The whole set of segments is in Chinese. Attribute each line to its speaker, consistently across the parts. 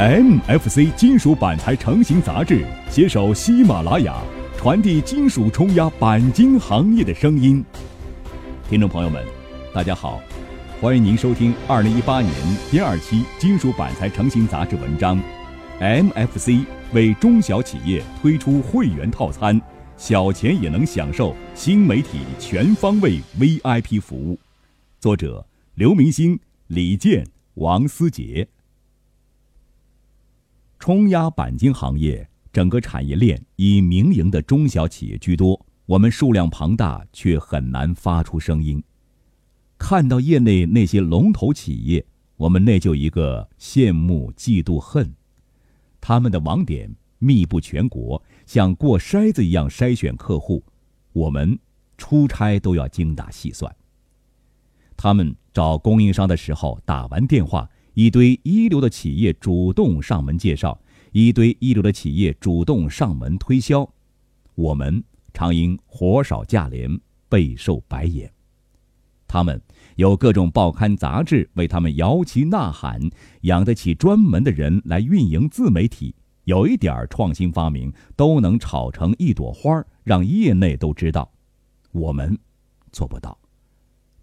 Speaker 1: MFC 金属板材成型杂志携手喜马拉雅，传递金属冲压钣金行业的声音。听众朋友们，大家好，欢迎您收听二零一八年第二期金属板材成型杂志文章。MFC 为中小企业推出会员套餐，小钱也能享受新媒体全方位 VIP 服务。作者：刘明星、李健、王思杰。冲压钣金行业整个产业链以民营的中小企业居多，我们数量庞大，却很难发出声音。看到业内那些龙头企业，我们内就一个羡慕、嫉妒、恨。他们的网点密布全国，像过筛子一样筛选客户，我们出差都要精打细算。他们找供应商的时候，打完电话。一堆一流的企业主动上门介绍，一堆一流的企业主动上门推销，我们常因活少价廉备受白眼。他们有各种报刊杂志为他们摇旗呐喊，养得起专门的人来运营自媒体，有一点创新发明都能炒成一朵花，让业内都知道。我们做不到，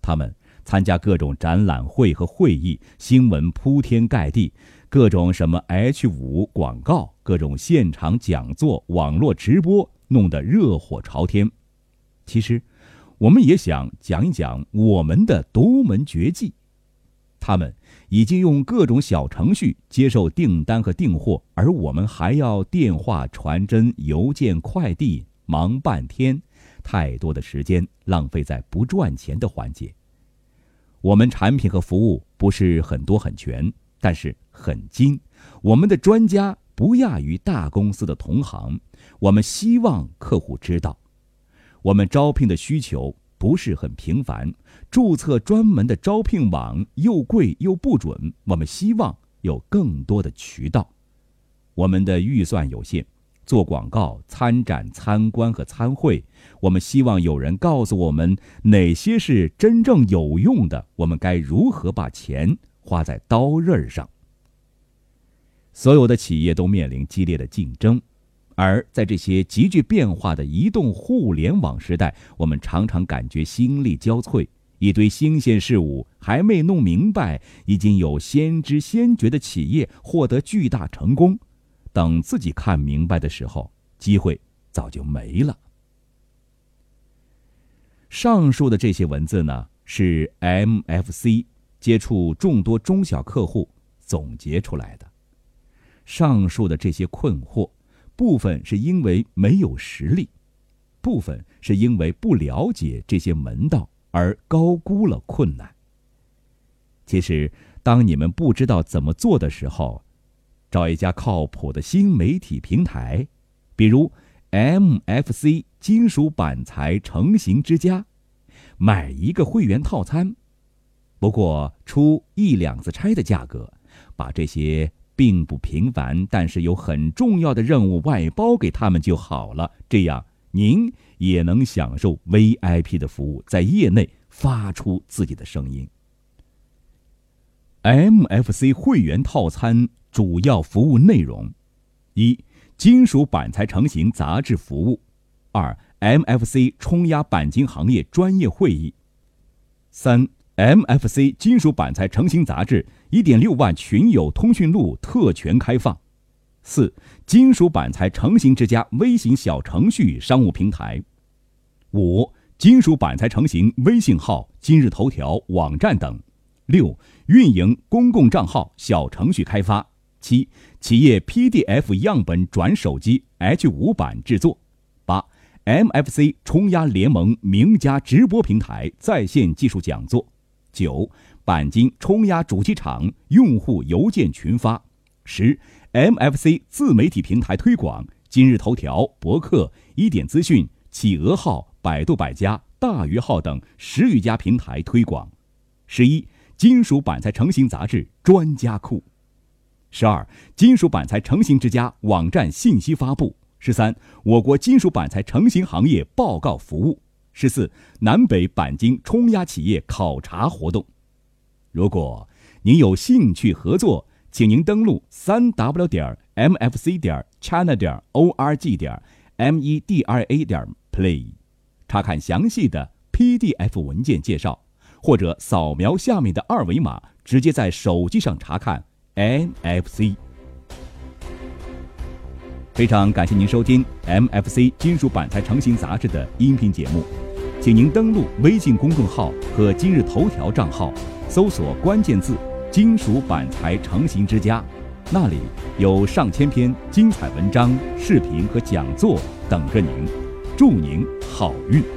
Speaker 1: 他们。参加各种展览会和会议，新闻铺天盖地，各种什么 H 五广告，各种现场讲座、网络直播，弄得热火朝天。其实，我们也想讲一讲我们的独门绝技。他们已经用各种小程序接受订单和订货，而我们还要电话、传真、邮件、快递，忙半天，太多的时间浪费在不赚钱的环节。我们产品和服务不是很多很全，但是很精。我们的专家不亚于大公司的同行。我们希望客户知道，我们招聘的需求不是很频繁，注册专门的招聘网又贵又不准。我们希望有更多的渠道。我们的预算有限。做广告、参展、参观和参会，我们希望有人告诉我们哪些是真正有用的，我们该如何把钱花在刀刃上。所有的企业都面临激烈的竞争，而在这些急剧变化的移动互联网时代，我们常常感觉心力交瘁，一堆新鲜事物还没弄明白，已经有先知先觉的企业获得巨大成功。等自己看明白的时候，机会早就没了。上述的这些文字呢，是 MFC 接触众多中小客户总结出来的。上述的这些困惑，部分是因为没有实力，部分是因为不了解这些门道而高估了困难。其实，当你们不知道怎么做的时候，找一家靠谱的新媒体平台，比如 MFC 金属板材成型之家，买一个会员套餐，不过出一两次差的价格，把这些并不频繁但是有很重要的任务外包给他们就好了。这样您也能享受 VIP 的服务，在业内发出自己的声音。MFC 会员套餐。主要服务内容：一、金属板材成型杂志服务；二、MFC 冲压钣金行业专业会议；三、MFC 金属板材成型杂志一点六万群友通讯录特权开放；四、金属板材成型之家微型小程序商务平台；五、金属板材成型微信号、今日头条网站等；六、运营公共账号小程序开发。七、企业 PDF 样本转手机 H 五版制作；八、MFC 冲压联盟名家直播平台在线技术讲座；九、钣金冲压主机厂用户邮件群发；十、MFC 自媒体平台推广今日头条、博客、一点资讯、企鹅号、百度百家、大鱼号等十余家平台推广；十一、金属板材成型杂志专家库。十二，金属板材成型之家网站信息发布；十三，我国金属板材成型行业报告服务；十四，南北钣金冲压企业考察活动。如果您有兴趣合作，请您登录三 w 点 mfc 点 china 点 org 点 media 点 play，查看详细的 PDF 文件介绍，或者扫描下面的二维码，直接在手机上查看 NFC。非常感谢您收听 MFC 金属板材成型杂志的音频节目，请您登录微信公众号和今日头条账号，搜索关键字“金属板材成型之家”，那里有上千篇精彩文章、视频和讲座等着您，祝您好运！